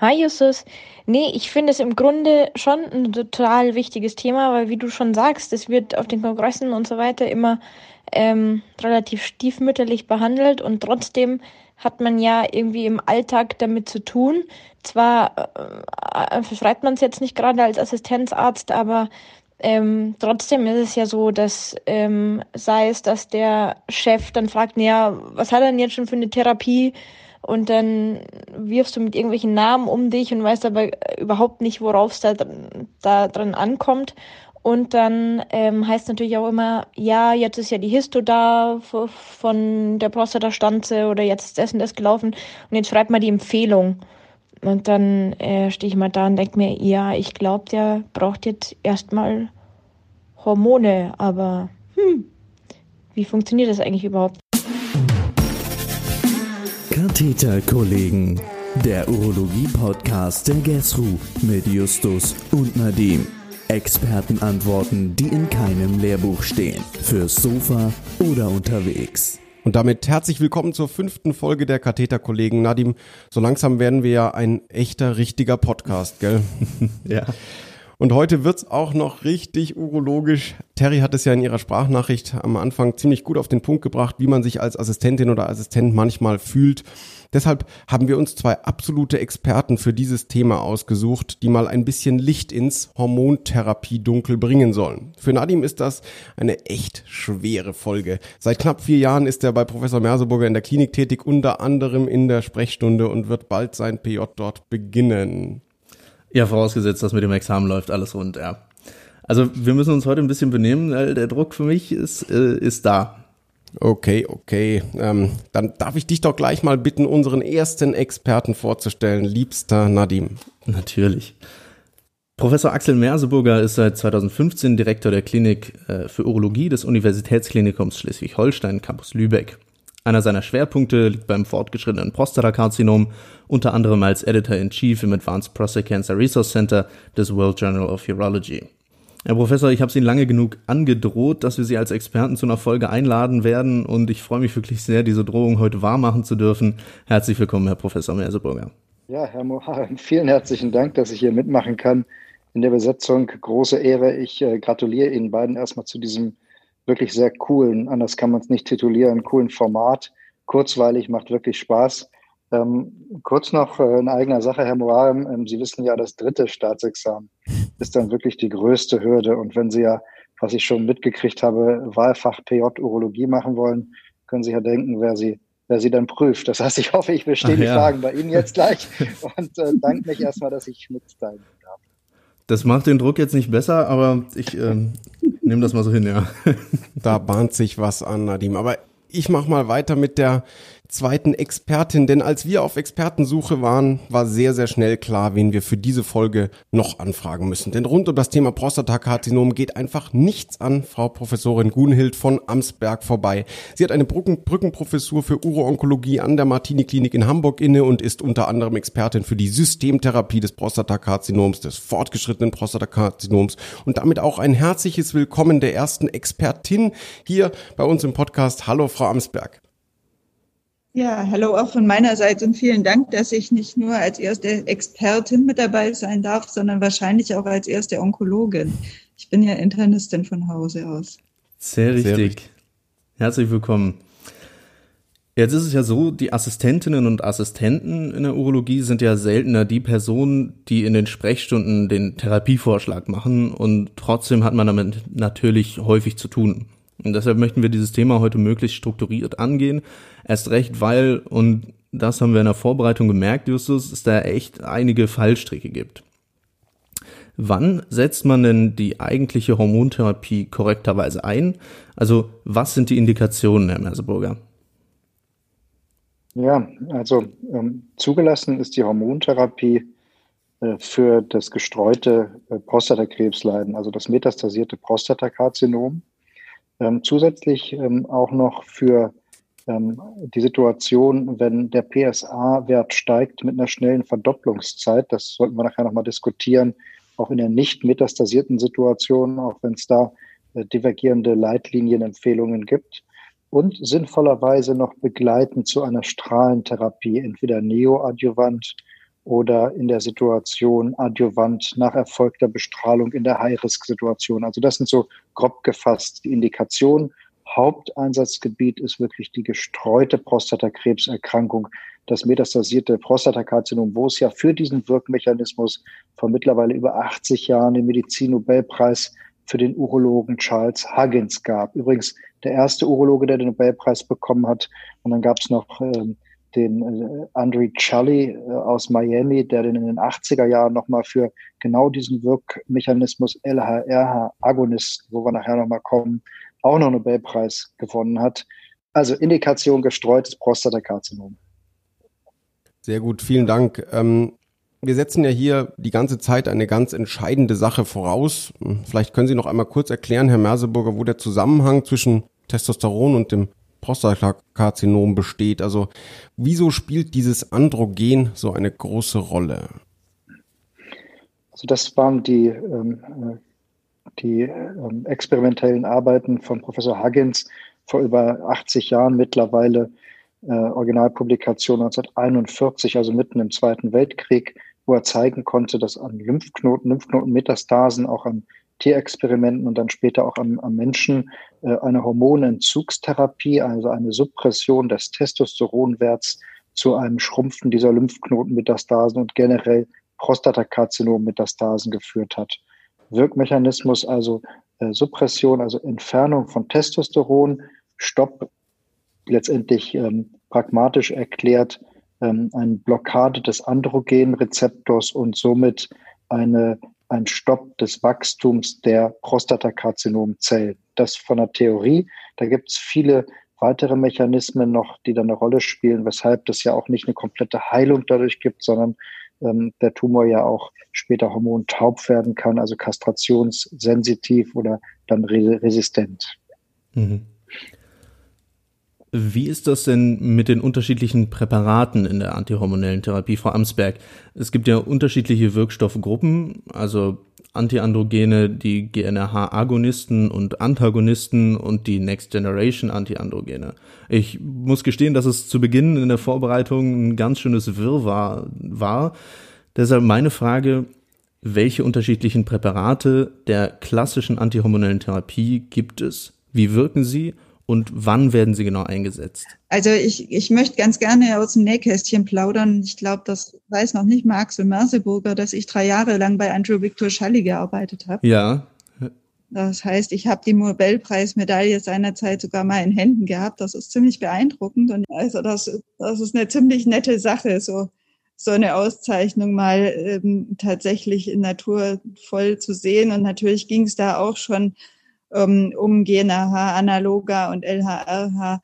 Hi Justus. Nee, ich finde es im Grunde schon ein total wichtiges Thema, weil wie du schon sagst, es wird auf den Kongressen und so weiter immer ähm, relativ stiefmütterlich behandelt und trotzdem hat man ja irgendwie im Alltag damit zu tun. Zwar äh, verschreibt man es jetzt nicht gerade als Assistenzarzt, aber ähm, trotzdem ist es ja so, dass ähm, sei es, dass der Chef dann fragt, naja, was hat er denn jetzt schon für eine Therapie? Und dann wirfst du mit irgendwelchen Namen um dich und weißt aber überhaupt nicht, worauf es da, da dran ankommt. Und dann ähm, heißt natürlich auch immer, ja, jetzt ist ja die Histo da von der Prostatastanze oder jetzt ist das und das gelaufen und jetzt schreibt mal die Empfehlung. Und dann äh, stehe ich mal da und denke mir, ja, ich glaube, der braucht jetzt erstmal Hormone, aber hm, wie funktioniert das eigentlich überhaupt? Katheterkollegen, der Urologie-Podcast der GESRU mit Justus und Nadim. Expertenantworten, die in keinem Lehrbuch stehen. Fürs Sofa oder unterwegs. Und damit herzlich willkommen zur fünften Folge der Katheterkollegen. Nadim, so langsam werden wir ja ein echter, richtiger Podcast, gell? ja. Und heute wird's auch noch richtig urologisch. Terry hat es ja in ihrer Sprachnachricht am Anfang ziemlich gut auf den Punkt gebracht, wie man sich als Assistentin oder Assistent manchmal fühlt. Deshalb haben wir uns zwei absolute Experten für dieses Thema ausgesucht, die mal ein bisschen Licht ins Hormontherapie-Dunkel bringen sollen. Für Nadim ist das eine echt schwere Folge. Seit knapp vier Jahren ist er bei Professor Merseburger in der Klinik tätig, unter anderem in der Sprechstunde und wird bald sein PJ dort beginnen. Ja, vorausgesetzt, dass mit dem Examen läuft alles rund, ja. Also wir müssen uns heute ein bisschen benehmen, weil der Druck für mich ist, äh, ist da. Okay, okay. Ähm, dann darf ich dich doch gleich mal bitten, unseren ersten Experten vorzustellen, liebster Nadim. Natürlich. Professor Axel Merseburger ist seit 2015 Direktor der Klinik äh, für Urologie des Universitätsklinikums Schleswig-Holstein, Campus Lübeck. Einer seiner Schwerpunkte liegt beim fortgeschrittenen Prostatakarzinom, unter anderem als Editor-in-Chief im Advanced Prostate Cancer Resource Center des World Journal of Urology. Herr Professor, ich habe Sie lange genug angedroht, dass wir Sie als Experten zu einer Folge einladen werden und ich freue mich wirklich sehr, diese Drohung heute wahrmachen zu dürfen. Herzlich willkommen, Herr Professor Merseburger. Ja, Herr Mohan, vielen herzlichen Dank, dass ich hier mitmachen kann in der Besetzung. Große Ehre. Ich äh, gratuliere Ihnen beiden erstmal zu diesem wirklich sehr coolen, anders kann man es nicht titulieren, coolen Format. Kurzweilig, macht wirklich Spaß. Ähm, kurz noch äh, in eigener Sache, Herr Moarem, ähm, Sie wissen ja, das dritte Staatsexamen ist dann wirklich die größte Hürde. Und wenn Sie ja, was ich schon mitgekriegt habe, Wahlfach PJ Urologie machen wollen, können Sie ja denken, wer Sie, wer Sie dann prüft. Das heißt, ich hoffe, ich verstehe Ach, die ja. Fragen bei Ihnen jetzt gleich und äh, danke mich erstmal, dass ich mitteilen darf. Das macht den Druck jetzt nicht besser, aber ich ähm, nehme das mal so hin, ja. Da bahnt sich was an, Nadim. Aber ich mache mal weiter mit der zweiten Expertin, denn als wir auf Expertensuche waren, war sehr, sehr schnell klar, wen wir für diese Folge noch anfragen müssen. Denn rund um das Thema Prostatakarzinom geht einfach nichts an Frau Professorin Gunhild von Amsberg vorbei. Sie hat eine Brücken Brückenprofessur für Uroonkologie an der Martini-Klinik in Hamburg inne und ist unter anderem Expertin für die Systemtherapie des Prostatakarzinoms, des fortgeschrittenen Prostatakarzinoms und damit auch ein herzliches Willkommen der ersten Expertin hier bei uns im Podcast. Hallo, Frau Amsberg. Ja, hallo auch von meiner Seite und vielen Dank, dass ich nicht nur als erste Expertin mit dabei sein darf, sondern wahrscheinlich auch als erste Onkologin. Ich bin ja Internistin von Hause aus. Sehr richtig. Sehr richtig. Herzlich willkommen. Jetzt ist es ja so, die Assistentinnen und Assistenten in der Urologie sind ja seltener die Personen, die in den Sprechstunden den Therapievorschlag machen und trotzdem hat man damit natürlich häufig zu tun. Und deshalb möchten wir dieses Thema heute möglichst strukturiert angehen. Erst recht, weil, und das haben wir in der Vorbereitung gemerkt, Justus, es da echt einige Fallstricke gibt. Wann setzt man denn die eigentliche Hormontherapie korrekterweise ein? Also was sind die Indikationen, Herr Merseburger? Ja, also ähm, zugelassen ist die Hormontherapie äh, für das gestreute äh, Prostatakrebsleiden, also das metastasierte Prostatakarzinom. Ähm, zusätzlich ähm, auch noch für ähm, die Situation, wenn der PSA-Wert steigt mit einer schnellen Verdopplungszeit, das sollten wir nachher nochmal diskutieren, auch in der nicht metastasierten Situation, auch wenn es da äh, divergierende Leitlinienempfehlungen gibt. Und sinnvollerweise noch begleitend zu einer Strahlentherapie, entweder neoadjuvant oder in der Situation adjuvant nach erfolgter Bestrahlung in der High-Risk-Situation. Also das sind so grob gefasst die Indikationen. Haupteinsatzgebiet ist wirklich die gestreute Prostatakrebserkrankung, das metastasierte Prostatakarzinom, wo es ja für diesen Wirkmechanismus vor mittlerweile über 80 Jahren den Medizin-Nobelpreis für den Urologen Charles Huggins gab. Übrigens der erste Urologe, der den Nobelpreis bekommen hat. Und dann gab es noch ähm, den äh, Andre Chully äh, aus Miami, der den in den 80er Jahren nochmal für genau diesen Wirkmechanismus LHRH-Agonist, wo wir nachher nochmal kommen, auch noch Nobelpreis gewonnen hat. Also Indikation gestreutes Prostatakarzinom. Sehr gut, vielen Dank. Ähm, wir setzen ja hier die ganze Zeit eine ganz entscheidende Sache voraus. Vielleicht können Sie noch einmal kurz erklären, Herr Merseburger, wo der Zusammenhang zwischen Testosteron und dem Prostatakarzinom besteht. Also wieso spielt dieses Androgen so eine große Rolle? Also das waren die, ähm, äh, die ähm, experimentellen Arbeiten von Professor Huggins vor über 80 Jahren mittlerweile, äh, Originalpublikation 1941, also mitten im Zweiten Weltkrieg, wo er zeigen konnte, dass an Lymphknoten, Lymphknotenmetastasen, auch an Tierexperimenten und dann später auch am, am Menschen eine Hormonentzugstherapie, also eine Suppression des Testosteronwerts zu einem Schrumpfen dieser Lymphknotenmetastasen und generell Prostatakarzinom-Metastasen geführt hat. Wirkmechanismus, also äh, Suppression, also Entfernung von Testosteron, Stopp, letztendlich ähm, pragmatisch erklärt, ähm, eine Blockade des Androgenrezeptors und somit eine ein Stopp des Wachstums der Prostatakarzinomzellen. Das von der Theorie. Da gibt es viele weitere Mechanismen noch, die da eine Rolle spielen, weshalb das ja auch nicht eine komplette Heilung dadurch gibt, sondern ähm, der Tumor ja auch später hormontaub werden kann, also kastrationssensitiv oder dann resistent. Mhm. Wie ist das denn mit den unterschiedlichen Präparaten in der antihormonellen Therapie, Frau Amsberg? Es gibt ja unterschiedliche Wirkstoffgruppen, also Antiandrogene, die GNRH-Agonisten und Antagonisten und die Next Generation Antiandrogene. Ich muss gestehen, dass es zu Beginn in der Vorbereitung ein ganz schönes Wirrwarr war. Deshalb meine Frage, welche unterschiedlichen Präparate der klassischen antihormonellen Therapie gibt es? Wie wirken sie? Und wann werden sie genau eingesetzt? Also ich, ich möchte ganz gerne aus dem Nähkästchen plaudern. Ich glaube, das weiß noch nicht mal Axel Merseburger, dass ich drei Jahre lang bei Andrew Victor Schalli gearbeitet habe. Ja. Das heißt, ich habe die Nobelpreismedaille seinerzeit sogar mal in Händen gehabt. Das ist ziemlich beeindruckend und also das, das ist eine ziemlich nette Sache, so so eine Auszeichnung mal ähm, tatsächlich in Natur voll zu sehen. Und natürlich ging es da auch schon ähm, um GNRH-Analoga und LHRH.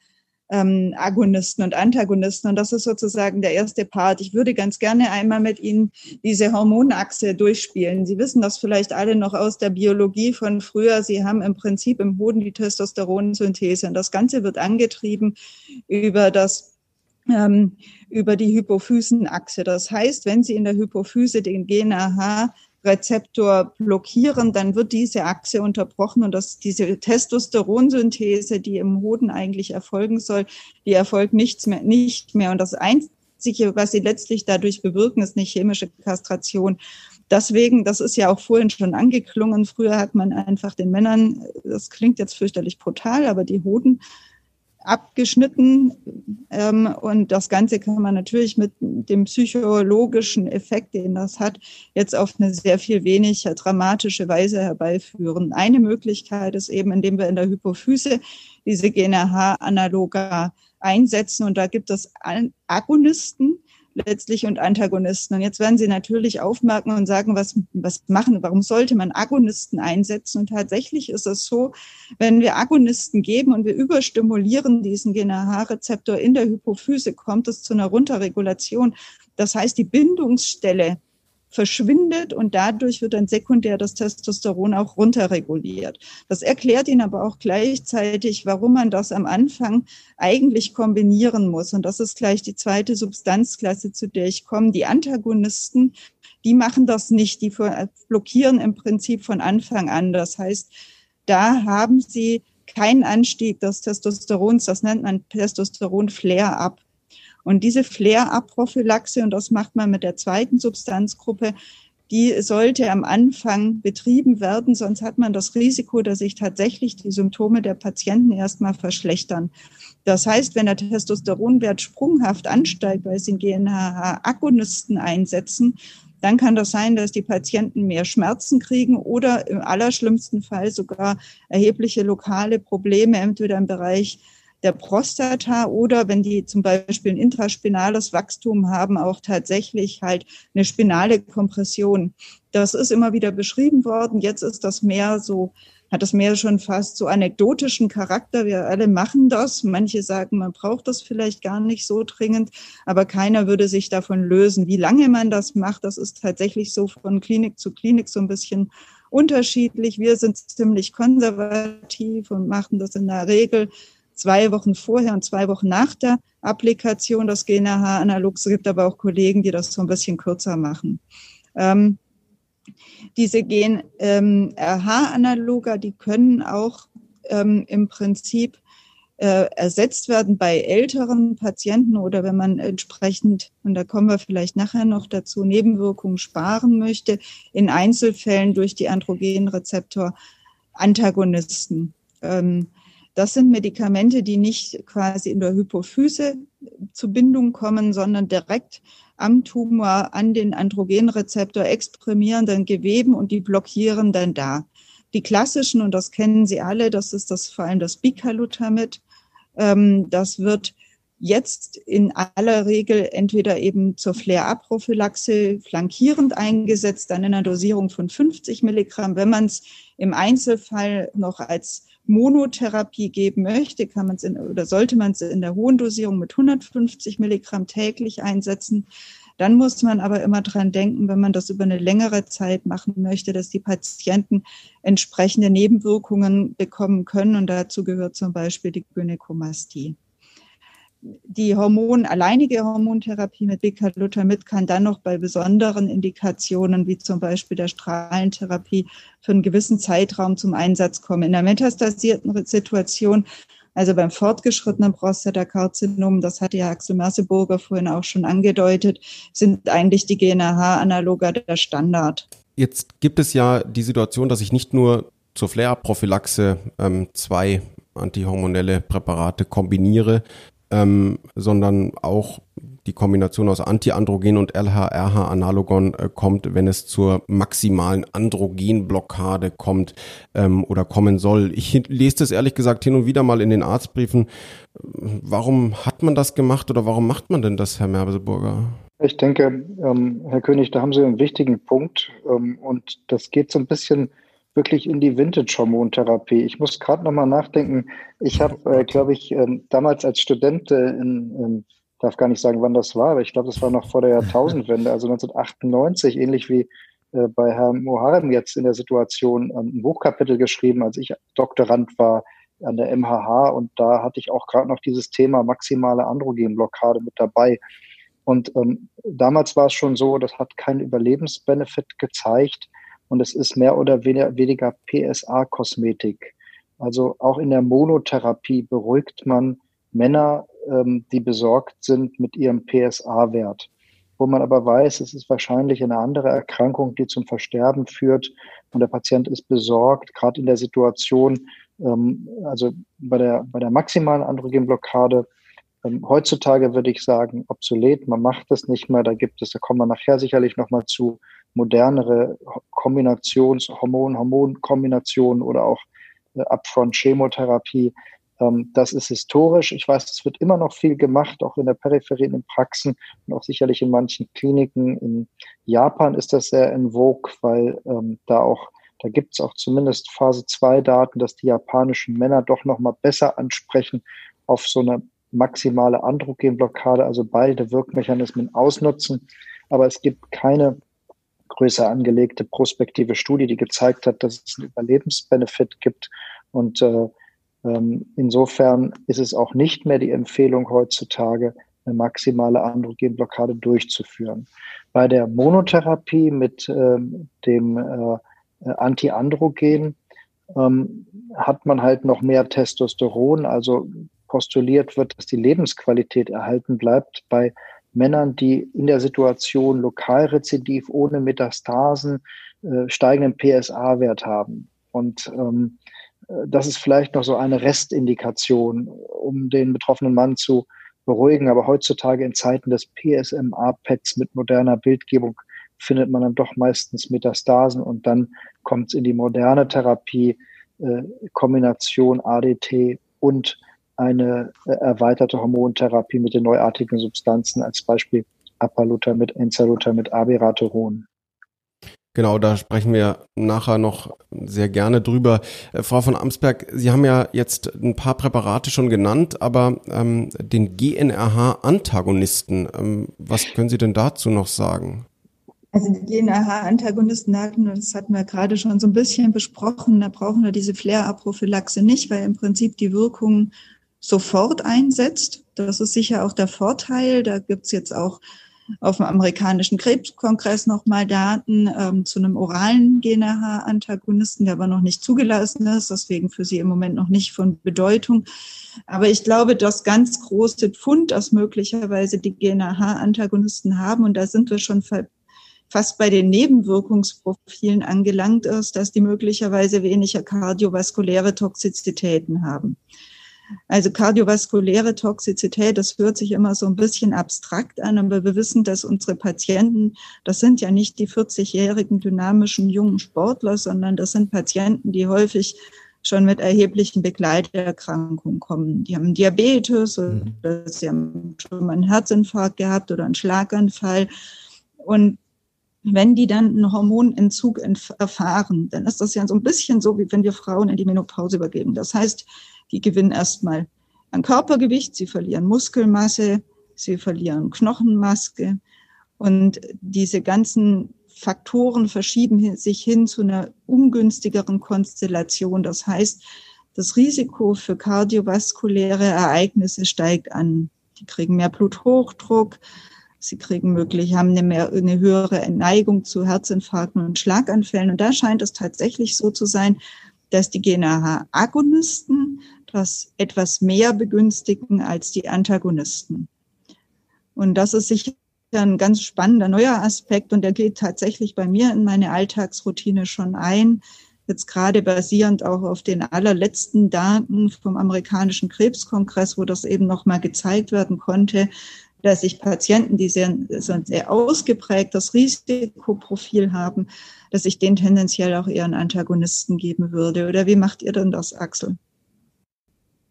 Ähm, Agonisten und Antagonisten. Und das ist sozusagen der erste Part. Ich würde ganz gerne einmal mit Ihnen diese Hormonachse durchspielen. Sie wissen das vielleicht alle noch aus der Biologie von früher. Sie haben im Prinzip im Hoden die Testosteronsynthese. Und das Ganze wird angetrieben über das ähm, über die Hypophysenachse. Das heißt, wenn Sie in der Hypophyse den GNRH Rezeptor blockieren, dann wird diese Achse unterbrochen und das, diese Testosteronsynthese, die im Hoden eigentlich erfolgen soll, die erfolgt nichts mehr, nicht mehr. Und das Einzige, was sie letztlich dadurch bewirken, ist eine chemische Kastration. Deswegen, das ist ja auch vorhin schon angeklungen, früher hat man einfach den Männern, das klingt jetzt fürchterlich brutal, aber die Hoden abgeschnitten. Ähm, und das Ganze kann man natürlich mit dem psychologischen Effekt, den das hat, jetzt auf eine sehr viel weniger dramatische Weise herbeiführen. Eine Möglichkeit ist eben, indem wir in der Hypophyse diese GNRH-Analoga einsetzen. Und da gibt es Agonisten, letztlich und Antagonisten. Und jetzt werden Sie natürlich aufmerken und sagen, was, was machen, warum sollte man Agonisten einsetzen? Und tatsächlich ist es so, wenn wir Agonisten geben und wir überstimulieren diesen GNRH-Rezeptor in der Hypophyse, kommt es zu einer Runterregulation. Das heißt, die Bindungsstelle verschwindet und dadurch wird dann sekundär das Testosteron auch runterreguliert. Das erklärt Ihnen aber auch gleichzeitig, warum man das am Anfang eigentlich kombinieren muss. Und das ist gleich die zweite Substanzklasse, zu der ich komme. Die Antagonisten, die machen das nicht, die blockieren im Prinzip von Anfang an. Das heißt, da haben sie keinen Anstieg des Testosterons, das nennt man Testosteron-Flare-up. Und diese Flair-Up-Prophylaxe, und das macht man mit der zweiten Substanzgruppe, die sollte am Anfang betrieben werden, sonst hat man das Risiko, dass sich tatsächlich die Symptome der Patienten erstmal verschlechtern. Das heißt, wenn der Testosteronwert sprunghaft ansteigt, weil sie den GNRH-Agonisten einsetzen, dann kann das sein, dass die Patienten mehr Schmerzen kriegen oder im allerschlimmsten Fall sogar erhebliche lokale Probleme, entweder im Bereich der Prostata oder wenn die zum Beispiel ein intraspinales Wachstum haben, auch tatsächlich halt eine spinale Kompression. Das ist immer wieder beschrieben worden. Jetzt ist das mehr so, hat das mehr schon fast so anekdotischen Charakter. Wir alle machen das. Manche sagen, man braucht das vielleicht gar nicht so dringend, aber keiner würde sich davon lösen. Wie lange man das macht, das ist tatsächlich so von Klinik zu Klinik so ein bisschen unterschiedlich. Wir sind ziemlich konservativ und machen das in der Regel zwei Wochen vorher und zwei Wochen nach der Applikation des GNRH-Analogs. Es gibt aber auch Kollegen, die das so ein bisschen kürzer machen. Ähm, diese GNRH-Analoga, die können auch ähm, im Prinzip äh, ersetzt werden bei älteren Patienten oder wenn man entsprechend, und da kommen wir vielleicht nachher noch dazu, Nebenwirkungen sparen möchte, in Einzelfällen durch die Androgenrezeptor-Antagonisten. Ähm, das sind Medikamente, die nicht quasi in der Hypophyse zur Bindung kommen, sondern direkt am Tumor an den Androgenrezeptor exprimierenden Geweben und die blockieren dann da. Die klassischen, und das kennen Sie alle, das ist das vor allem das Bicalutamid. Ähm, das wird jetzt in aller Regel entweder eben zur Flare-up-Prophylaxe flankierend eingesetzt, dann in einer Dosierung von 50 Milligramm. Wenn man es im Einzelfall noch als Monotherapie geben möchte, kann man es oder sollte man es in der hohen Dosierung mit 150 Milligramm täglich einsetzen. Dann muss man aber immer dran denken, wenn man das über eine längere Zeit machen möchte, dass die Patienten entsprechende Nebenwirkungen bekommen können. Und dazu gehört zum Beispiel die Gynäkomastie die Hormon, alleinige Hormontherapie mit Bicalutamid kann dann noch bei besonderen Indikationen, wie zum Beispiel der Strahlentherapie, für einen gewissen Zeitraum zum Einsatz kommen. In der metastasierten Situation, also beim fortgeschrittenen Prostatakarzinom, das hatte ja Axel Merseburger vorhin auch schon angedeutet, sind eigentlich die GNRH-Analoga der Standard. Jetzt gibt es ja die Situation, dass ich nicht nur zur Flare-Prophylaxe ähm, zwei antihormonelle Präparate kombiniere, ähm, sondern auch die Kombination aus Antiandrogen und LH-RH-Analogon äh, kommt, wenn es zur maximalen Androgenblockade kommt ähm, oder kommen soll. Ich lese das ehrlich gesagt hin und wieder mal in den Arztbriefen. Warum hat man das gemacht oder warum macht man denn das, Herr Merbeseburger? Ich denke, ähm, Herr König, da haben Sie einen wichtigen Punkt ähm, und das geht so ein bisschen wirklich in die Vintage-Hormontherapie. Ich muss gerade nochmal nachdenken. Ich habe, äh, glaube ich, äh, damals als Student äh, in, in, darf gar nicht sagen, wann das war, aber ich glaube, das war noch vor der Jahrtausendwende, also 1998, ähnlich wie äh, bei Herrn Moharem jetzt in der Situation, ähm, ein Buchkapitel geschrieben, als ich Doktorand war an der MHH und da hatte ich auch gerade noch dieses Thema maximale Androgenblockade mit dabei. Und ähm, damals war es schon so, das hat keinen Überlebensbenefit gezeigt und es ist mehr oder weniger PSA-Kosmetik. Also auch in der Monotherapie beruhigt man Männer, ähm, die besorgt sind mit ihrem PSA-Wert. Wo man aber weiß, es ist wahrscheinlich eine andere Erkrankung, die zum Versterben führt und der Patient ist besorgt, gerade in der Situation, ähm, also bei der, bei der maximalen Androgenblockade, ähm, heutzutage würde ich sagen, obsolet, man macht das nicht mehr, da gibt es, da kommen wir nachher sicherlich nochmal zu, modernere Kombinations-, Hormon-, Hormonkombinationen oder auch äh, Upfront-Chemotherapie. Ähm, das ist historisch. Ich weiß, es wird immer noch viel gemacht, auch in der Peripherie, in Praxen und auch sicherlich in manchen Kliniken. In Japan ist das sehr in vogue, weil ähm, da auch da gibt es auch zumindest Phase 2 Daten, dass die japanischen Männer doch nochmal besser ansprechen auf so eine maximale Androgenblockade, also beide Wirkmechanismen ausnutzen. Aber es gibt keine größer angelegte prospektive Studie, die gezeigt hat, dass es einen Überlebensbenefit gibt. Und äh, ähm, insofern ist es auch nicht mehr die Empfehlung heutzutage, eine maximale Androgenblockade durchzuführen. Bei der Monotherapie mit ähm, dem äh, Antiandrogen ähm, hat man halt noch mehr Testosteron, also postuliert wird, dass die Lebensqualität erhalten bleibt bei Männern, die in der Situation Lokalrezidiv ohne Metastasen äh, steigenden PSA-Wert haben. Und ähm, das ist vielleicht noch so eine Restindikation, um den betroffenen Mann zu beruhigen. Aber heutzutage in Zeiten des PSMA-PETs mit moderner Bildgebung findet man dann doch meistens Metastasen und dann kommt es in die moderne Therapie, äh, Kombination ADT und eine äh, erweiterte Hormontherapie mit den neuartigen Substanzen, als Beispiel Apalutamid, Enzalutamid, Abiraterone. Genau, da sprechen wir nachher noch sehr gerne drüber. Äh, Frau von Amsberg, Sie haben ja jetzt ein paar Präparate schon genannt, aber ähm, den GNRH-Antagonisten, ähm, was können Sie denn dazu noch sagen? Also die GNRH-Antagonisten hatten, das hatten wir gerade schon so ein bisschen besprochen, da brauchen wir diese Flare-Prophylaxe nicht, weil im Prinzip die Wirkung sofort einsetzt. Das ist sicher auch der Vorteil. Da gibt's jetzt auch auf dem amerikanischen Krebskongress nochmal Daten ähm, zu einem oralen GNRH-Antagonisten, der aber noch nicht zugelassen ist, deswegen für sie im Moment noch nicht von Bedeutung. Aber ich glaube, das ganz große Pfund, das möglicherweise die GNRH-Antagonisten haben, und da sind wir schon fast bei den Nebenwirkungsprofilen angelangt ist, dass die möglicherweise weniger kardiovaskuläre Toxizitäten haben. Also kardiovaskuläre Toxizität, das hört sich immer so ein bisschen abstrakt an, aber wir wissen, dass unsere Patienten, das sind ja nicht die 40-jährigen dynamischen jungen Sportler, sondern das sind Patienten, die häufig schon mit erheblichen Begleiterkrankungen kommen. Die haben Diabetes oder mhm. sie haben schon mal einen Herzinfarkt gehabt oder einen Schlaganfall. Und wenn die dann einen Hormonentzug erfahren, dann ist das ja so ein bisschen so, wie wenn wir Frauen in die Menopause übergeben. Das heißt, die gewinnen erstmal an Körpergewicht, sie verlieren Muskelmasse, sie verlieren Knochenmaske und diese ganzen Faktoren verschieben sich hin zu einer ungünstigeren Konstellation. Das heißt, das Risiko für kardiovaskuläre Ereignisse steigt an. Die kriegen mehr Bluthochdruck, sie kriegen möglich, haben eine, mehr, eine höhere Neigung zu Herzinfarkten und Schlaganfällen. Und da scheint es tatsächlich so zu sein, dass die GNRH-Agonisten das etwas mehr begünstigen als die Antagonisten. Und das ist sicher ein ganz spannender neuer Aspekt und der geht tatsächlich bei mir in meine Alltagsroutine schon ein. Jetzt gerade basierend auch auf den allerletzten Daten vom amerikanischen Krebskongress, wo das eben nochmal gezeigt werden konnte, dass sich Patienten, die sehr, sehr ausgeprägtes Risikoprofil haben, dass ich denen tendenziell auch eher einen Antagonisten geben würde. Oder wie macht ihr denn das, Axel?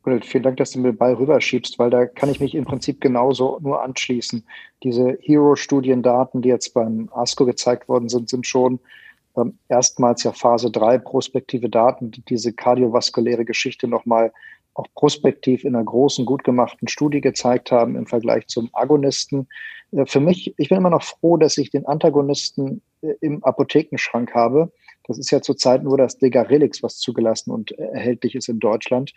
Vielen Dank, dass du mir den Ball rüberschiebst, weil da kann ich mich im Prinzip genauso nur anschließen. Diese Hero-Studiendaten, die jetzt beim ASCO gezeigt worden sind, sind schon ähm, erstmals ja Phase 3 prospektive Daten, die diese kardiovaskuläre Geschichte nochmal auch prospektiv in einer großen, gut gemachten Studie gezeigt haben im Vergleich zum Agonisten. Äh, für mich, ich bin immer noch froh, dass ich den Antagonisten äh, im Apothekenschrank habe. Das ist ja zurzeit nur das Degarelix, was zugelassen und äh, erhältlich ist in Deutschland.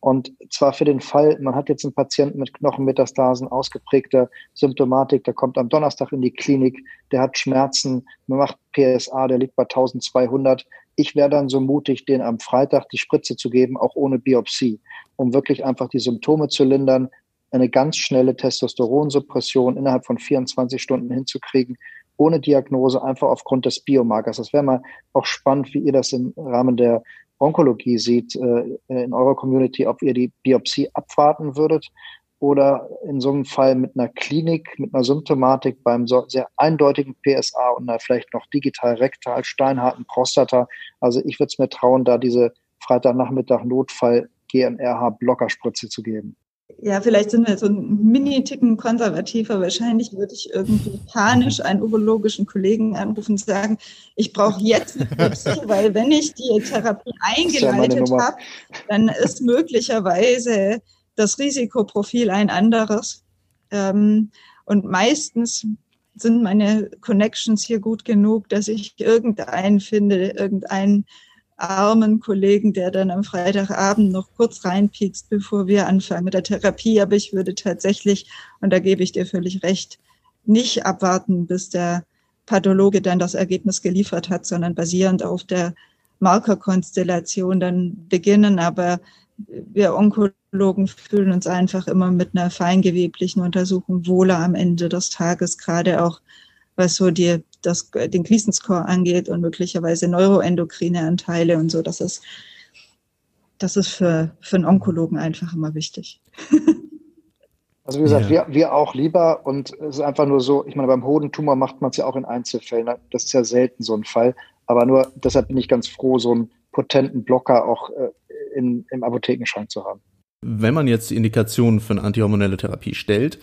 Und zwar für den Fall, man hat jetzt einen Patienten mit Knochenmetastasen, ausgeprägter Symptomatik, der kommt am Donnerstag in die Klinik, der hat Schmerzen, man macht PSA, der liegt bei 1200. Ich wäre dann so mutig, den am Freitag die Spritze zu geben, auch ohne Biopsie, um wirklich einfach die Symptome zu lindern, eine ganz schnelle Testosteronsuppression innerhalb von 24 Stunden hinzukriegen, ohne Diagnose, einfach aufgrund des Biomarkers. Das wäre mal auch spannend, wie ihr das im Rahmen der Onkologie sieht äh, in eurer Community, ob ihr die Biopsie abwarten würdet oder in so einem Fall mit einer Klinik, mit einer Symptomatik beim so sehr eindeutigen PSA und einer vielleicht noch digital rektal steinharten Prostata. Also ich würde es mir trauen, da diese Freitagnachmittag Notfall GNRH Blockerspritze zu geben. Ja, vielleicht sind wir so ein Mini-Ticken konservativer. Wahrscheinlich würde ich irgendwie panisch einen urologischen Kollegen anrufen und sagen, ich brauche jetzt eine Biopsie, weil wenn ich die Therapie eingeleitet ja habe, dann ist möglicherweise das Risikoprofil ein anderes. Ähm, und meistens sind meine Connections hier gut genug, dass ich irgendeinen finde, irgendeinen armen Kollegen, der dann am Freitagabend noch kurz reinpiekst, bevor wir anfangen mit der Therapie. Aber ich würde tatsächlich, und da gebe ich dir völlig recht, nicht abwarten, bis der Pathologe dann das Ergebnis geliefert hat, sondern basierend auf der Markerkonstellation dann beginnen. Aber wir Onkologen fühlen uns einfach immer mit einer feingeweblichen Untersuchung wohler am Ende des Tages, gerade auch was so die, das, den Gleason-Score angeht und möglicherweise neuroendokrine Anteile und so. Das ist, das ist für, für einen Onkologen einfach immer wichtig. Also wie gesagt, ja. wir, wir auch lieber und es ist einfach nur so, ich meine, beim Hodentumor macht man es ja auch in Einzelfällen. Das ist ja selten so ein Fall. Aber nur deshalb bin ich ganz froh, so einen potenten Blocker auch äh, in, im Apothekenschrank zu haben. Wenn man jetzt Indikationen für eine antihormonelle Therapie stellt,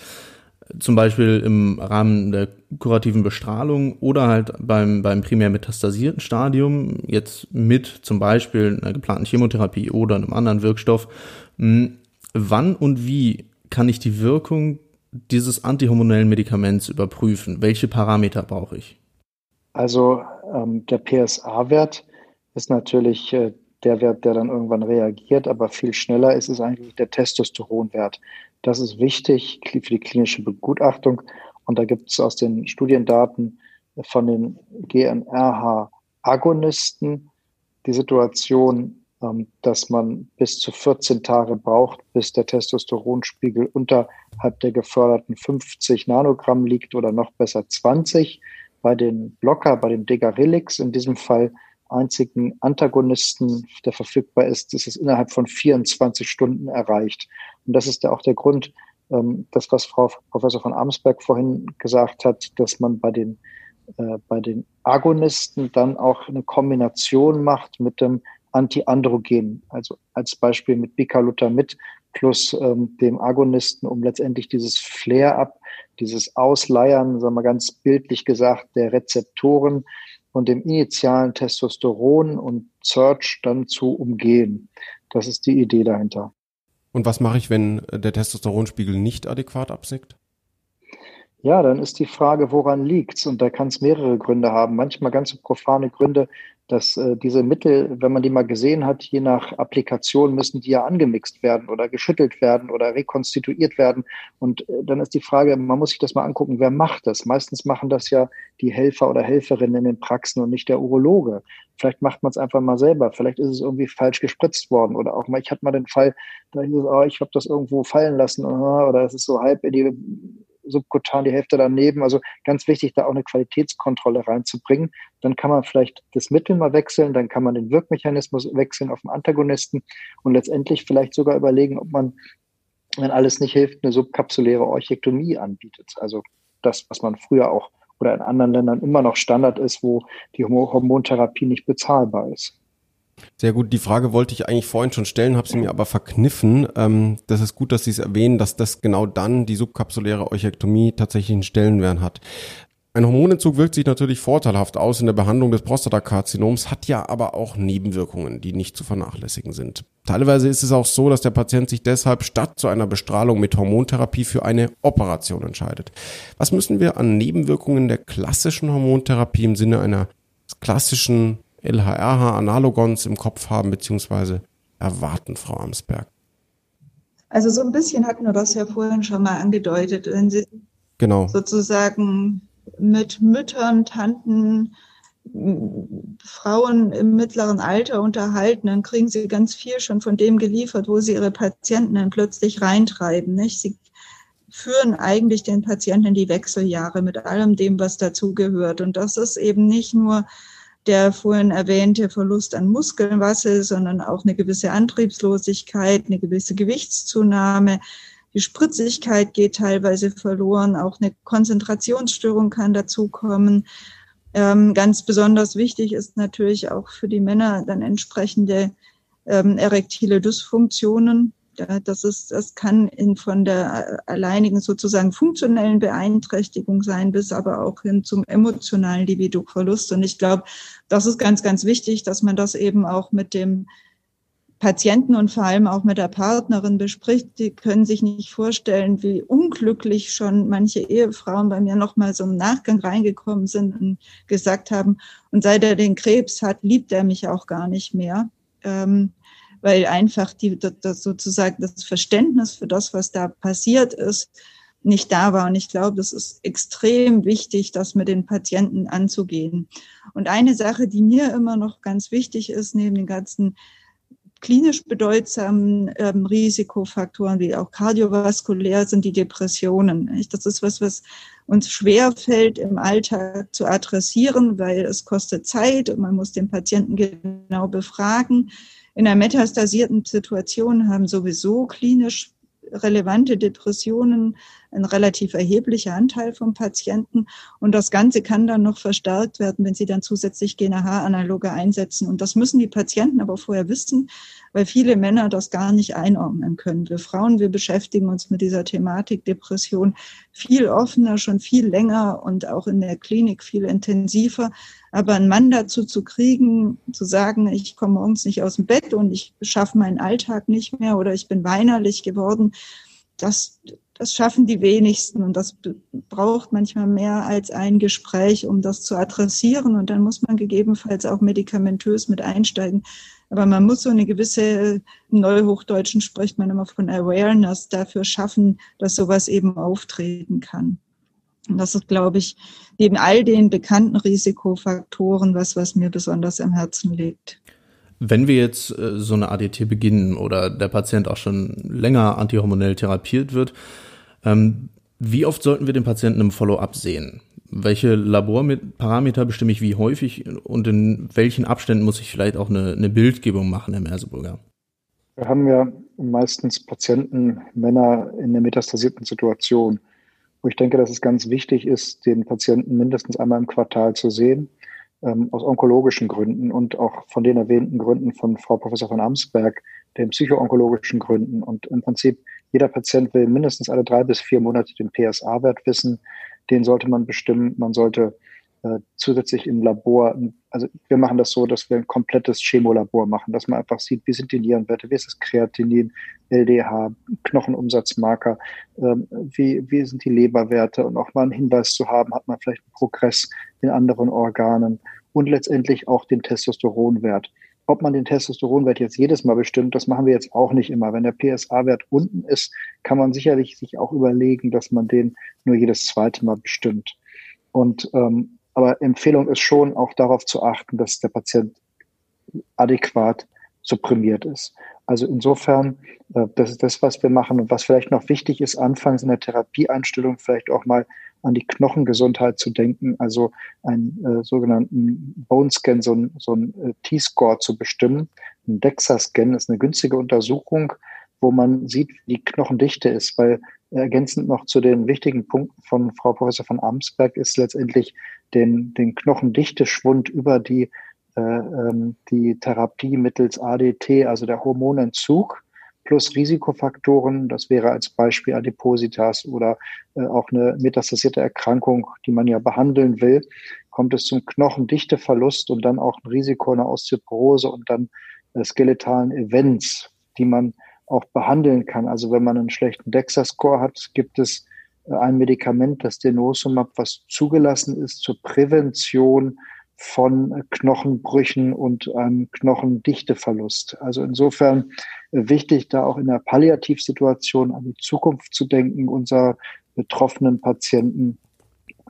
zum Beispiel im Rahmen der kurativen Bestrahlung oder halt beim, beim primär metastasierten Stadium, jetzt mit zum Beispiel einer geplanten Chemotherapie oder einem anderen Wirkstoff, hm, wann und wie kann ich die Wirkung dieses antihormonellen Medikaments überprüfen? Welche Parameter brauche ich? Also ähm, der PSA-Wert ist natürlich äh, der Wert, der dann irgendwann reagiert, aber viel schneller ist es eigentlich der Testosteronwert. Das ist wichtig für die klinische Begutachtung. Und da gibt es aus den Studiendaten von den GNRH-Agonisten die Situation, ähm, dass man bis zu 14 Tage braucht, bis der Testosteronspiegel unterhalb der geförderten 50 Nanogramm liegt oder noch besser 20. Bei den Blocker, bei den Degarelix in diesem Fall einzigen Antagonisten, der verfügbar ist, ist es innerhalb von 24 Stunden erreicht. Und das ist ja auch der Grund, ähm, das, was Frau Professor von Amsberg vorhin gesagt hat, dass man bei den, äh, bei den Agonisten dann auch eine Kombination macht mit dem Antiandrogen, also als Beispiel mit Bicalutamid plus ähm, dem Agonisten, um letztendlich dieses Flare-up, dieses Ausleiern, sagen wir ganz bildlich gesagt, der Rezeptoren und dem initialen Testosteron und Search dann zu umgehen. Das ist die Idee dahinter. Und was mache ich, wenn der Testosteronspiegel nicht adäquat absickt? Ja, dann ist die Frage, woran liegt's? Und da kann es mehrere Gründe haben. Manchmal ganz profane Gründe, dass äh, diese Mittel, wenn man die mal gesehen hat, je nach Applikation müssen die ja angemixt werden oder geschüttelt werden oder rekonstituiert werden. Und äh, dann ist die Frage, man muss sich das mal angucken, wer macht das? Meistens machen das ja die Helfer oder Helferinnen in den Praxen und nicht der Urologe. Vielleicht macht man es einfach mal selber. Vielleicht ist es irgendwie falsch gespritzt worden oder auch mal, ich hatte mal den Fall, da hieß es, oh, ich habe das irgendwo fallen lassen oder es ist so halb in die subkutan die Hälfte daneben. Also ganz wichtig, da auch eine Qualitätskontrolle reinzubringen. Dann kann man vielleicht das Mittel mal wechseln, dann kann man den Wirkmechanismus wechseln auf den Antagonisten und letztendlich vielleicht sogar überlegen, ob man, wenn alles nicht hilft, eine subkapsuläre Orchektomie anbietet. Also das, was man früher auch oder in anderen Ländern immer noch Standard ist, wo die Hormontherapie nicht bezahlbar ist. Sehr gut. Die Frage wollte ich eigentlich vorhin schon stellen, habe sie mir aber verkniffen. Ähm, das ist gut, dass Sie es erwähnen, dass das genau dann die subkapsuläre Euchektomie tatsächlich einen Stellenwert hat. Ein Hormonentzug wirkt sich natürlich vorteilhaft aus in der Behandlung des Prostatakarzinoms, hat ja aber auch Nebenwirkungen, die nicht zu vernachlässigen sind. Teilweise ist es auch so, dass der Patient sich deshalb statt zu einer Bestrahlung mit Hormontherapie für eine Operation entscheidet. Was müssen wir an Nebenwirkungen der klassischen Hormontherapie im Sinne einer klassischen LHRH-Analogons im Kopf haben bzw. erwarten, Frau Amsberg? Also so ein bisschen hatten wir das ja vorhin schon mal angedeutet. Wenn Sie genau. sozusagen mit Müttern, Tanten, Frauen im mittleren Alter unterhalten, dann kriegen sie ganz viel schon von dem geliefert, wo sie ihre Patienten dann plötzlich reintreiben. Nicht? Sie führen eigentlich den Patienten in die Wechseljahre mit allem dem, was dazugehört. Und das ist eben nicht nur der vorhin erwähnte Verlust an Muskelmasse, sondern auch eine gewisse Antriebslosigkeit, eine gewisse Gewichtszunahme. Die Spritzigkeit geht teilweise verloren, auch eine Konzentrationsstörung kann dazukommen. Ähm, ganz besonders wichtig ist natürlich auch für die Männer dann entsprechende ähm, erektile Dysfunktionen. Das ist, das kann in, von der alleinigen sozusagen funktionellen Beeinträchtigung sein, bis aber auch hin zum emotionalen Libido-Verlust. Und ich glaube, das ist ganz, ganz wichtig, dass man das eben auch mit dem Patienten und vor allem auch mit der Partnerin bespricht. Die können sich nicht vorstellen, wie unglücklich schon manche Ehefrauen bei mir nochmal so im Nachgang reingekommen sind und gesagt haben, und seit er den Krebs hat, liebt er mich auch gar nicht mehr. Ähm, weil einfach die, das sozusagen das Verständnis für das, was da passiert ist, nicht da war. Und ich glaube, das ist extrem wichtig, das mit den Patienten anzugehen. Und eine Sache, die mir immer noch ganz wichtig ist, neben den ganzen klinisch bedeutsamen ähm, Risikofaktoren wie auch kardiovaskulär sind die Depressionen. Das ist was, was uns schwer fällt im Alltag zu adressieren, weil es kostet Zeit und man muss den Patienten genau befragen. In einer metastasierten Situation haben sowieso klinisch relevante Depressionen ein relativ erheblicher Anteil von Patienten. Und das Ganze kann dann noch verstärkt werden, wenn sie dann zusätzlich GNH-Analoge einsetzen. Und das müssen die Patienten aber vorher wissen, weil viele Männer das gar nicht einordnen können. Wir Frauen, wir beschäftigen uns mit dieser Thematik Depression viel offener, schon viel länger und auch in der Klinik viel intensiver. Aber einen Mann dazu zu kriegen, zu sagen, ich komme morgens nicht aus dem Bett und ich schaffe meinen Alltag nicht mehr oder ich bin weinerlich geworden, das, das schaffen die wenigsten und das braucht manchmal mehr als ein Gespräch, um das zu adressieren und dann muss man gegebenenfalls auch medikamentös mit einsteigen. Aber man muss so eine gewisse, im Neuhochdeutschen spricht man immer von Awareness dafür schaffen, dass sowas eben auftreten kann. Und das ist, glaube ich, neben all den bekannten Risikofaktoren was, was mir besonders am Herzen liegt. Wenn wir jetzt äh, so eine ADT beginnen oder der Patient auch schon länger antihormonell therapiert wird, ähm, wie oft sollten wir den Patienten im Follow-up sehen? Welche Laborparameter bestimme ich wie häufig und in welchen Abständen muss ich vielleicht auch eine, eine Bildgebung machen, Herr Merseburger? Wir haben ja meistens Patienten, Männer in der metastasierten Situation, wo ich denke, dass es ganz wichtig ist, den Patienten mindestens einmal im Quartal zu sehen ähm, aus onkologischen Gründen und auch von den erwähnten Gründen von Frau Professor von Amsberg, den psychoonkologischen Gründen. Und im Prinzip jeder Patient will mindestens alle drei bis vier Monate den PSA-Wert wissen. Den sollte man bestimmen. Man sollte äh, zusätzlich im Labor, also wir machen das so, dass wir ein komplettes Chemolabor machen, dass man einfach sieht, wie sind die Nierenwerte, wie ist das Kreatinin, LDH, Knochenumsatzmarker, ähm, wie, wie sind die Leberwerte und auch mal einen Hinweis zu haben, hat man vielleicht einen Progress in anderen Organen und letztendlich auch den Testosteronwert. Ob man den Testosteronwert jetzt jedes Mal bestimmt, das machen wir jetzt auch nicht immer. Wenn der PSA-Wert unten ist, kann man sicherlich sich auch überlegen, dass man den nur jedes zweite Mal bestimmt. Und ähm, aber Empfehlung ist schon auch darauf zu achten, dass der Patient adäquat supprimiert ist. Also insofern, äh, das ist das, was wir machen und was vielleicht noch wichtig ist, anfangs in der Therapieeinstellung vielleicht auch mal an die Knochengesundheit zu denken, also einen äh, sogenannten Bone Scan, so, ein, so äh, T-Score zu bestimmen. Ein DEXA-Scan ist eine günstige Untersuchung, wo man sieht, wie die Knochendichte ist, weil ergänzend noch zu den wichtigen Punkten von Frau Professor von Amsberg ist letztendlich den, den Knochendichteschwund über die, äh, ähm, die Therapie mittels ADT, also der Hormonentzug, plus Risikofaktoren, das wäre als Beispiel Adipositas oder äh, auch eine metastasierte Erkrankung, die man ja behandeln will, kommt es zum Knochendichteverlust und dann auch ein Risiko einer Osteoporose und dann äh, skeletalen Events, die man auch behandeln kann. Also wenn man einen schlechten DEXA-Score hat, gibt es ein Medikament, das Denosumab, was zugelassen ist zur Prävention von Knochenbrüchen und einem Knochendichteverlust. Also insofern äh, wichtig, da auch in der Palliativsituation an die Zukunft zu denken unserer betroffenen Patienten,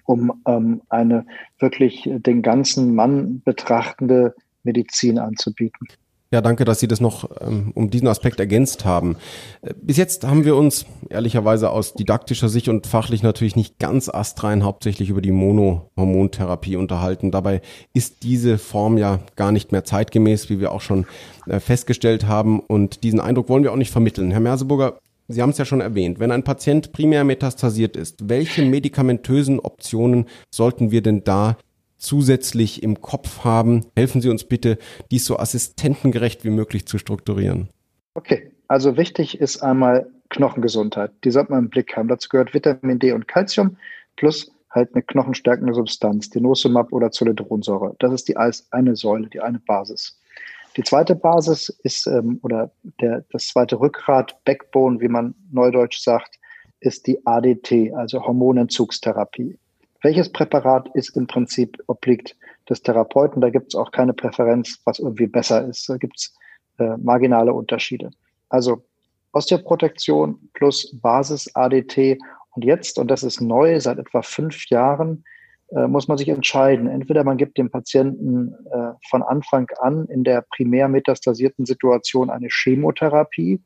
um ähm, eine wirklich den ganzen Mann betrachtende Medizin anzubieten. Ja, danke, dass Sie das noch ähm, um diesen Aspekt ergänzt haben. Äh, bis jetzt haben wir uns ehrlicherweise aus didaktischer Sicht und fachlich natürlich nicht ganz astrein hauptsächlich über die Monohormontherapie unterhalten. Dabei ist diese Form ja gar nicht mehr zeitgemäß, wie wir auch schon äh, festgestellt haben. Und diesen Eindruck wollen wir auch nicht vermitteln. Herr Merseburger, Sie haben es ja schon erwähnt. Wenn ein Patient primär metastasiert ist, welche medikamentösen Optionen sollten wir denn da zusätzlich im Kopf haben. Helfen Sie uns bitte, dies so assistentengerecht wie möglich zu strukturieren. Okay, also wichtig ist einmal Knochengesundheit. Die sollte man im Blick haben. Dazu gehört Vitamin D und Calcium plus halt eine knochenstärkende Substanz, Denosumab oder Zoledronsäure. Das ist die eine Säule, die eine Basis. Die zweite Basis ist, ähm, oder der, das zweite Rückgrat, Backbone, wie man neudeutsch sagt, ist die ADT, also Hormonentzugstherapie. Welches Präparat ist im Prinzip obliegt des Therapeuten? Da gibt es auch keine Präferenz, was irgendwie besser ist. Da gibt es äh, marginale Unterschiede. Also Osteoprotektion plus Basis-ADT und jetzt, und das ist neu, seit etwa fünf Jahren, äh, muss man sich entscheiden. Entweder man gibt dem Patienten äh, von Anfang an in der primär metastasierten Situation eine Chemotherapie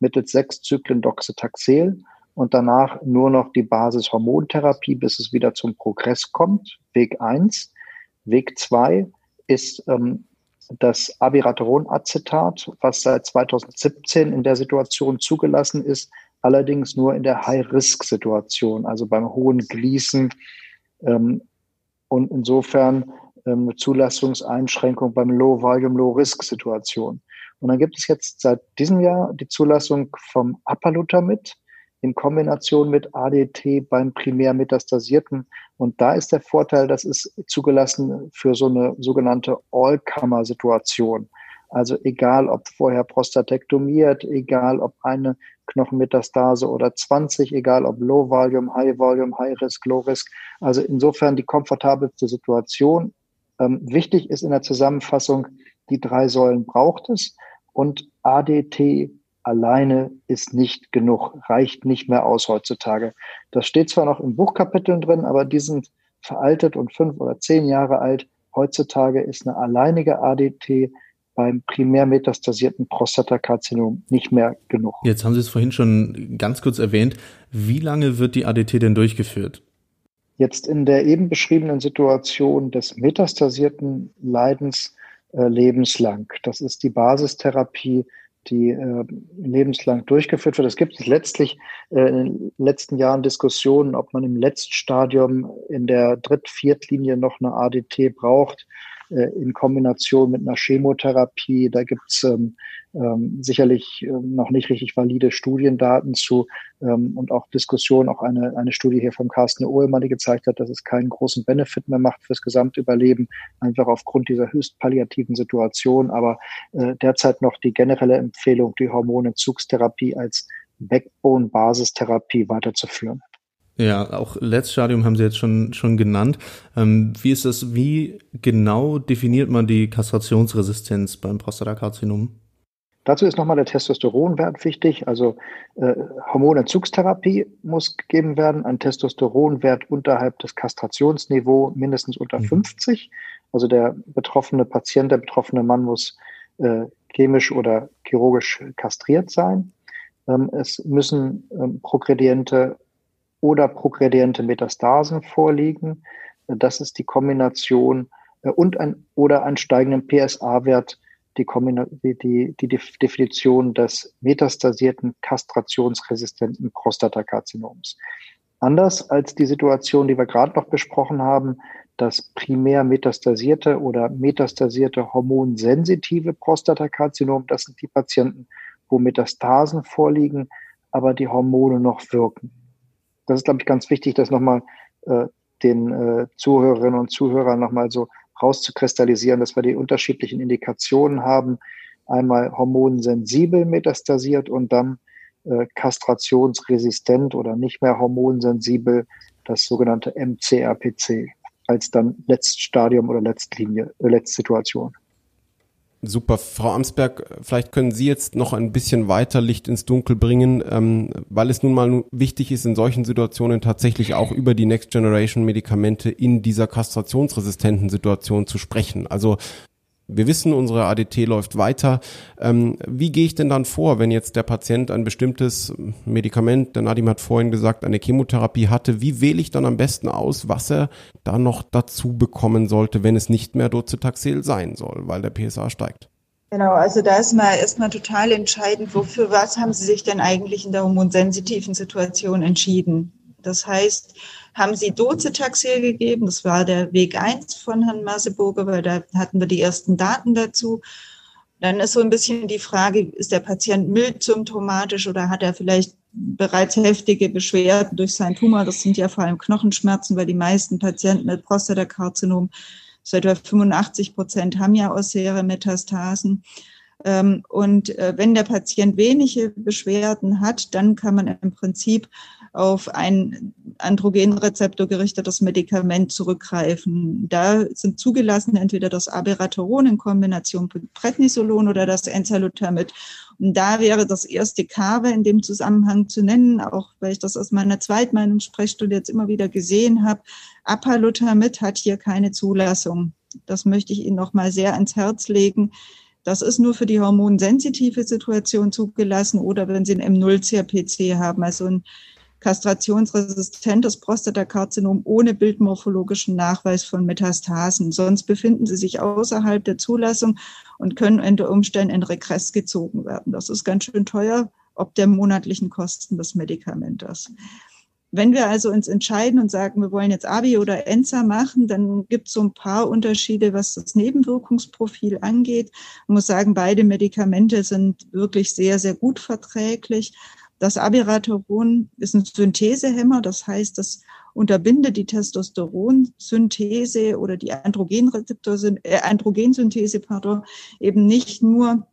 mittels sechs Zyklen Doxetaxel und danach nur noch die Basishormontherapie, bis es wieder zum Progress kommt. Weg eins. Weg zwei ist ähm, das Abirateronacetat, was seit 2017 in der Situation zugelassen ist, allerdings nur in der High-Risk-Situation, also beim hohen Gleason ähm, und insofern ähm, Zulassungseinschränkung beim Low-Volume, Low-Risk-Situation. Und dann gibt es jetzt seit diesem Jahr die Zulassung vom Apalutamid in Kombination mit ADT beim primär metastasierten. Und da ist der Vorteil, das ist zugelassen für so eine sogenannte All-Comer-Situation. Also egal, ob vorher prostatektomiert, egal, ob eine Knochenmetastase oder 20, egal, ob Low Volume, High Volume, High Risk, Low Risk. Also insofern die komfortabelste Situation. Ähm, wichtig ist in der Zusammenfassung, die drei Säulen braucht es und ADT alleine ist nicht genug, reicht nicht mehr aus heutzutage. Das steht zwar noch in Buchkapiteln drin, aber die sind veraltet und fünf oder zehn Jahre alt. Heutzutage ist eine alleinige ADT beim primär metastasierten Prostatakarzinom nicht mehr genug. Jetzt haben Sie es vorhin schon ganz kurz erwähnt. Wie lange wird die ADT denn durchgeführt? Jetzt in der eben beschriebenen Situation des metastasierten Leidens äh, lebenslang. Das ist die Basistherapie die äh, lebenslang durchgeführt wird. Es gibt letztlich äh, in den letzten Jahren Diskussionen, ob man im Letztstadium in der Dritt-, Viertlinie noch eine ADT braucht. Äh, in Kombination mit einer Chemotherapie. Da gibt's ähm, ähm, sicherlich ähm, noch nicht richtig valide Studiendaten zu ähm, und auch Diskussionen, auch eine, eine Studie hier vom Carsten Ohlmann, die gezeigt hat, dass es keinen großen Benefit mehr macht fürs Gesamtüberleben, einfach aufgrund dieser höchst palliativen Situation. Aber äh, derzeit noch die generelle Empfehlung, die Hormonentzugstherapie als Backbone-Basistherapie weiterzuführen. Ja, auch Letztstadium haben Sie jetzt schon, schon genannt. Ähm, wie ist das, wie genau definiert man die Kastrationsresistenz beim Prostatakarzinom? Dazu ist nochmal der Testosteronwert wichtig. Also äh, Hormonentzugstherapie muss gegeben werden, ein Testosteronwert unterhalb des Kastrationsniveau mindestens unter mhm. 50. Also der betroffene Patient, der betroffene Mann muss äh, chemisch oder chirurgisch kastriert sein. Ähm, es müssen ähm, Progrediente oder progrediente Metastasen vorliegen. Das ist die Kombination äh, und ein oder einen steigenden PSA-Wert, die, die, die Definition des metastasierten kastrationsresistenten Prostatakarzinoms. Anders als die Situation, die wir gerade noch besprochen haben, das primär metastasierte oder metastasierte hormonsensitive Prostatakarzinom, das sind die Patienten, wo Metastasen vorliegen, aber die Hormone noch wirken das ist, glaube ich, ganz wichtig, das nochmal äh, den äh, Zuhörerinnen und Zuhörern nochmal so rauszukristallisieren, dass wir die unterschiedlichen Indikationen haben. Einmal hormonsensibel metastasiert und dann äh, kastrationsresistent oder nicht mehr hormonsensibel, das sogenannte MCRPC, als dann Letztstadium oder Letztlinie, äh, Letztsituation. Super. Frau Amsberg, vielleicht können Sie jetzt noch ein bisschen weiter Licht ins Dunkel bringen, ähm, weil es nun mal wichtig ist, in solchen Situationen tatsächlich auch über die Next Generation Medikamente in dieser kastrationsresistenten Situation zu sprechen. Also wir wissen, unsere ADT läuft weiter. Ähm, wie gehe ich denn dann vor, wenn jetzt der Patient ein bestimmtes Medikament, der Nadim hat vorhin gesagt, eine Chemotherapie hatte, wie wähle ich dann am besten aus, was er da noch dazu bekommen sollte, wenn es nicht mehr Docetaxel sein soll, weil der PSA steigt? Genau, also da ist mal erstmal total entscheidend, wofür was haben Sie sich denn eigentlich in der hormonsensitiven Situation entschieden? Das heißt, haben sie Docetaxel gegeben. Das war der Weg eins von Herrn Masseburger, weil da hatten wir die ersten Daten dazu. Dann ist so ein bisschen die Frage, ist der Patient mild symptomatisch oder hat er vielleicht bereits heftige Beschwerden durch seinen Tumor? Das sind ja vor allem Knochenschmerzen, weil die meisten Patienten mit Prostatakarzinom, so etwa 85 Prozent, haben ja ausseere Metastasen. Ähm, und äh, wenn der Patient wenige Beschwerden hat, dann kann man im Prinzip auf ein Androgenrezeptor gerichtetes Medikament zurückgreifen. Da sind zugelassen entweder das Abiraterol in Kombination mit Prednisolon oder das Enzalutamid. Und da wäre das erste Kave in dem Zusammenhang zu nennen, auch weil ich das aus meiner Zweitmeinungssprechstunde jetzt immer wieder gesehen habe. Apalutamid hat hier keine Zulassung. das möchte ich Ihnen noch mal sehr ans Herz legen. Das ist nur für die hormonsensitive Situation zugelassen oder wenn Sie ein M0-CRPC haben, also ein kastrationsresistentes Prostatakarzinom ohne bildmorphologischen Nachweis von Metastasen. Sonst befinden sie sich außerhalb der Zulassung und können unter Umständen in Regress gezogen werden. Das ist ganz schön teuer, ob der monatlichen Kosten des Medikamentes. Wenn wir also uns entscheiden und sagen, wir wollen jetzt ABI oder ENSA machen, dann gibt es so ein paar Unterschiede, was das Nebenwirkungsprofil angeht. Man muss sagen, beide Medikamente sind wirklich sehr, sehr gut verträglich. Das Abiraterol ist ein Synthesehemmer, das heißt, das unterbindet die Testosteronsynthese oder die Androgenrezeptor, äh, Androgensynthese, pardon, eben nicht nur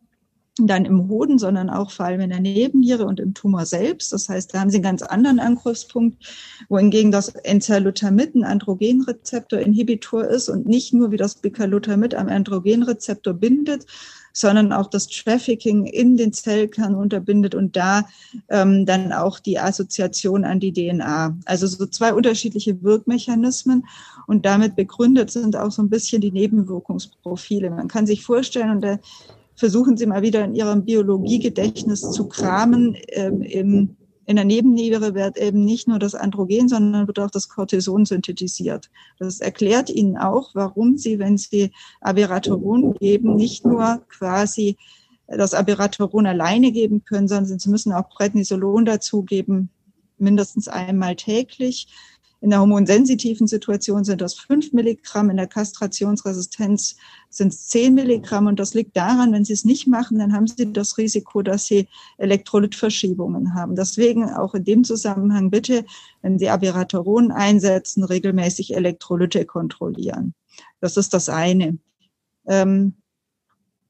dann im Hoden, sondern auch vor allem in der Nebenniere und im Tumor selbst. Das heißt, da haben Sie einen ganz anderen Angriffspunkt, wohingegen das Enzalutamid ein Androgenrezeptor-Inhibitor ist und nicht nur wie das Bicalutamid am Androgenrezeptor bindet, sondern auch das Trafficking in den Zellkern unterbindet und da ähm, dann auch die Assoziation an die DNA. Also so zwei unterschiedliche Wirkmechanismen und damit begründet sind auch so ein bisschen die Nebenwirkungsprofile. Man kann sich vorstellen, und da versuchen Sie mal wieder in Ihrem Biologiegedächtnis zu kramen, ähm, im in der Nebenniere wird eben nicht nur das Androgen, sondern wird auch das Cortison synthetisiert. Das erklärt Ihnen auch, warum Sie, wenn Sie Abiraterol geben, nicht nur quasi das Abiraterol alleine geben können, sondern Sie müssen auch Prednisolon dazugeben, mindestens einmal täglich. In der hormonsensitiven Situation sind das fünf Milligramm, in der Kastrationsresistenz sind es zehn Milligramm. Und das liegt daran, wenn Sie es nicht machen, dann haben Sie das Risiko, dass Sie Elektrolytverschiebungen haben. Deswegen auch in dem Zusammenhang bitte, wenn Sie Abiraterol einsetzen, regelmäßig Elektrolyte kontrollieren. Das ist das eine. Ähm,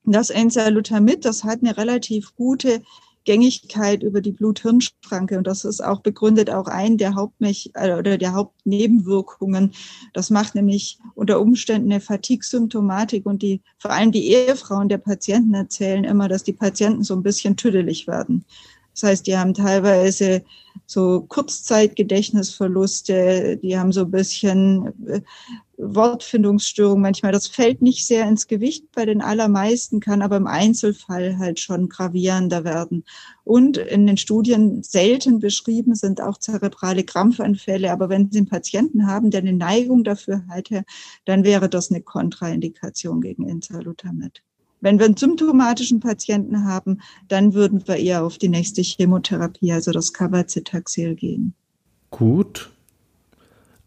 das Enzalutamid, das hat eine relativ gute Gängigkeit über die Blut-Hirn-Schranke. Und das ist auch begründet auch ein der Hauptmech äh, oder der Hauptnebenwirkungen. Das macht nämlich unter Umständen eine Fatigue-Symptomatik und die, vor allem die Ehefrauen der Patienten erzählen immer, dass die Patienten so ein bisschen tüdelig werden. Das heißt, die haben teilweise so Kurzzeitgedächtnisverluste, die haben so ein bisschen Wortfindungsstörungen manchmal. Das fällt nicht sehr ins Gewicht bei den allermeisten, kann aber im Einzelfall halt schon gravierender werden. Und in den Studien selten beschrieben sind auch zerebrale Krampfanfälle. Aber wenn Sie einen Patienten haben, der eine Neigung dafür hat, dann wäre das eine Kontraindikation gegen Enzalutamid. Wenn wir einen symptomatischen Patienten haben, dann würden wir eher auf die nächste Chemotherapie, also das Cabazitaxel gehen. Gut.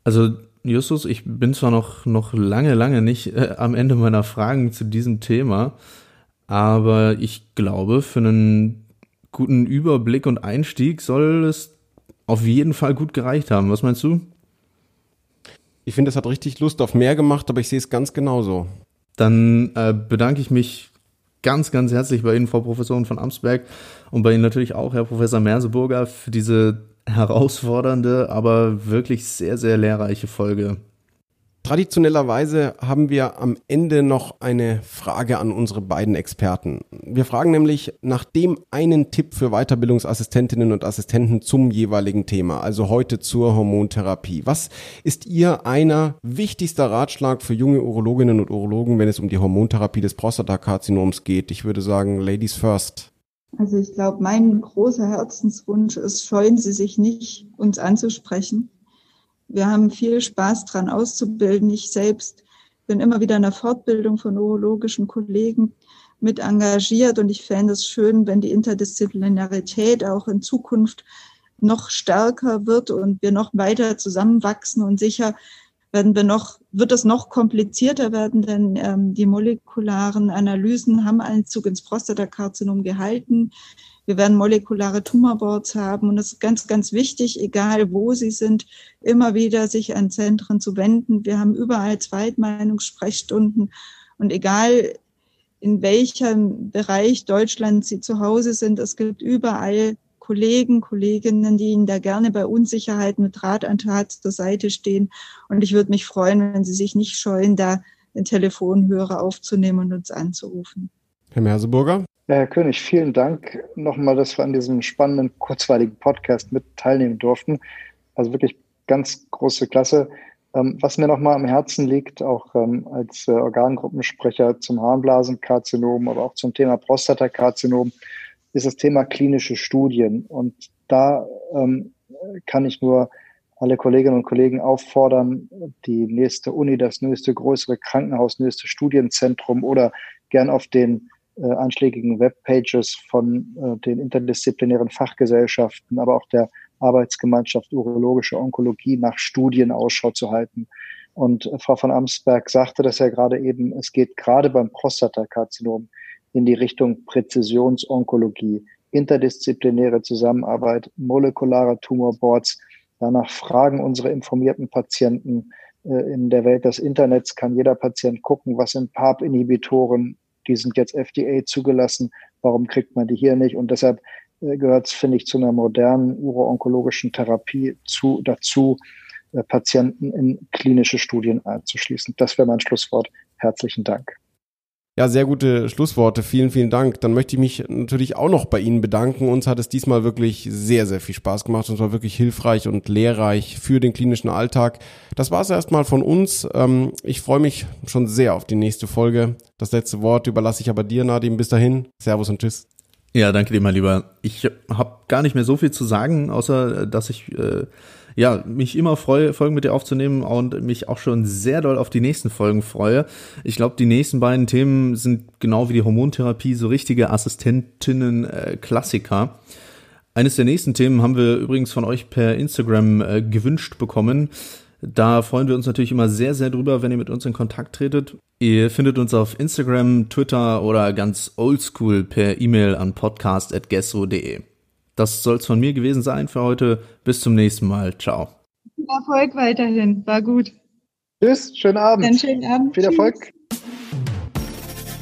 Also Justus, ich bin zwar noch, noch lange, lange nicht äh, am Ende meiner Fragen zu diesem Thema, aber ich glaube, für einen guten Überblick und Einstieg soll es auf jeden Fall gut gereicht haben. Was meinst du? Ich finde, es hat richtig Lust auf mehr gemacht, aber ich sehe es ganz genauso. Dann äh, bedanke ich mich ganz, ganz herzlich bei Ihnen, Frau Professorin von Amsberg, und bei Ihnen natürlich auch, Herr Professor Merseburger, für diese herausfordernde, aber wirklich sehr, sehr lehrreiche Folge. Traditionellerweise haben wir am Ende noch eine Frage an unsere beiden Experten. Wir fragen nämlich nach dem einen Tipp für Weiterbildungsassistentinnen und Assistenten zum jeweiligen Thema, also heute zur Hormontherapie. Was ist Ihr einer wichtigster Ratschlag für junge Urologinnen und Urologen, wenn es um die Hormontherapie des Prostatakarzinoms geht? Ich würde sagen, Ladies first. Also ich glaube, mein großer Herzenswunsch ist, scheuen Sie sich nicht, uns anzusprechen wir haben viel Spaß dran auszubilden. Ich selbst bin immer wieder in der Fortbildung von neurologischen Kollegen mit engagiert und ich fände es schön, wenn die Interdisziplinarität auch in Zukunft noch stärker wird und wir noch weiter zusammenwachsen und sicher werden wir noch, wird es noch komplizierter werden, denn ähm, die molekularen Analysen haben Einzug ins Prostatakarzinom gehalten. Wir werden molekulare Tumorboards haben und es ist ganz, ganz wichtig, egal wo sie sind, immer wieder sich an Zentren zu wenden. Wir haben überall Zweitmeinungssprechstunden und egal in welchem Bereich Deutschland sie zu Hause sind, es gibt überall Kollegen, Kolleginnen, die Ihnen da gerne bei Unsicherheit mit Rat an Tat zur Seite stehen. Und ich würde mich freuen, wenn Sie sich nicht scheuen, da den Telefonhörer aufzunehmen und uns anzurufen. Herr Merseburger? Ja, Herr König, vielen Dank nochmal, dass wir an diesem spannenden, kurzweiligen Podcast mit teilnehmen durften. Also wirklich ganz große Klasse. Ähm, was mir nochmal am Herzen liegt, auch ähm, als äh, Organgruppensprecher zum Harnblasenkarzinom, aber auch zum Thema Prostatakarzinom, ist das Thema klinische Studien. Und da ähm, kann ich nur alle Kolleginnen und Kollegen auffordern, die nächste Uni, das nächste größere Krankenhaus, nächste Studienzentrum oder gern auf den äh, einschlägigen Webpages von äh, den interdisziplinären Fachgesellschaften, aber auch der Arbeitsgemeinschaft Urologische Onkologie nach Studien Ausschau zu halten. Und äh, Frau von Amsberg sagte das ja gerade eben, es geht gerade beim Prostatakarzinom in die Richtung Präzisionsonkologie, interdisziplinäre Zusammenarbeit, molekulare Tumorboards. Danach fragen unsere informierten Patienten äh, in der Welt des Internets, kann jeder Patient gucken, was sind PARP-Inhibitoren, die sind jetzt FDA zugelassen, warum kriegt man die hier nicht? Und deshalb äh, gehört es, finde ich, zu einer modernen uro-onkologischen Therapie zu, dazu, äh, Patienten in klinische Studien einzuschließen. Das wäre mein Schlusswort. Herzlichen Dank. Ja, sehr gute Schlussworte. Vielen, vielen Dank. Dann möchte ich mich natürlich auch noch bei Ihnen bedanken. Uns hat es diesmal wirklich sehr, sehr viel Spaß gemacht und war wirklich hilfreich und lehrreich für den klinischen Alltag. Das war es erstmal von uns. Ähm, ich freue mich schon sehr auf die nächste Folge. Das letzte Wort überlasse ich aber dir, Nadim. Bis dahin. Servus und tschüss. Ja, danke dir, mein Lieber. Ich habe gar nicht mehr so viel zu sagen, außer dass ich äh, ja mich immer freue, Folgen mit dir aufzunehmen und mich auch schon sehr doll auf die nächsten Folgen freue. Ich glaube, die nächsten beiden Themen sind genau wie die Hormontherapie so richtige Assistentinnen-Klassiker. Äh, Eines der nächsten Themen haben wir übrigens von euch per Instagram äh, gewünscht bekommen. Da freuen wir uns natürlich immer sehr, sehr drüber, wenn ihr mit uns in Kontakt tretet. Ihr findet uns auf Instagram, Twitter oder ganz oldschool per E-Mail an podcast.gesso.de. Das soll es von mir gewesen sein für heute. Bis zum nächsten Mal. Ciao. Viel Erfolg weiterhin. War gut. Tschüss, schönen Abend. Einen schönen Abend. Viel Erfolg.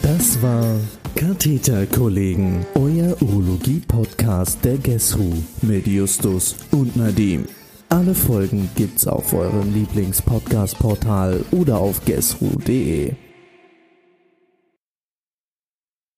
Das war Katheterkollegen, euer Urologie-Podcast der GESRU mit Justus und Nadim. Alle Folgen gibt's auf eurem Lieblings-Podcast-Portal oder auf gesru.de.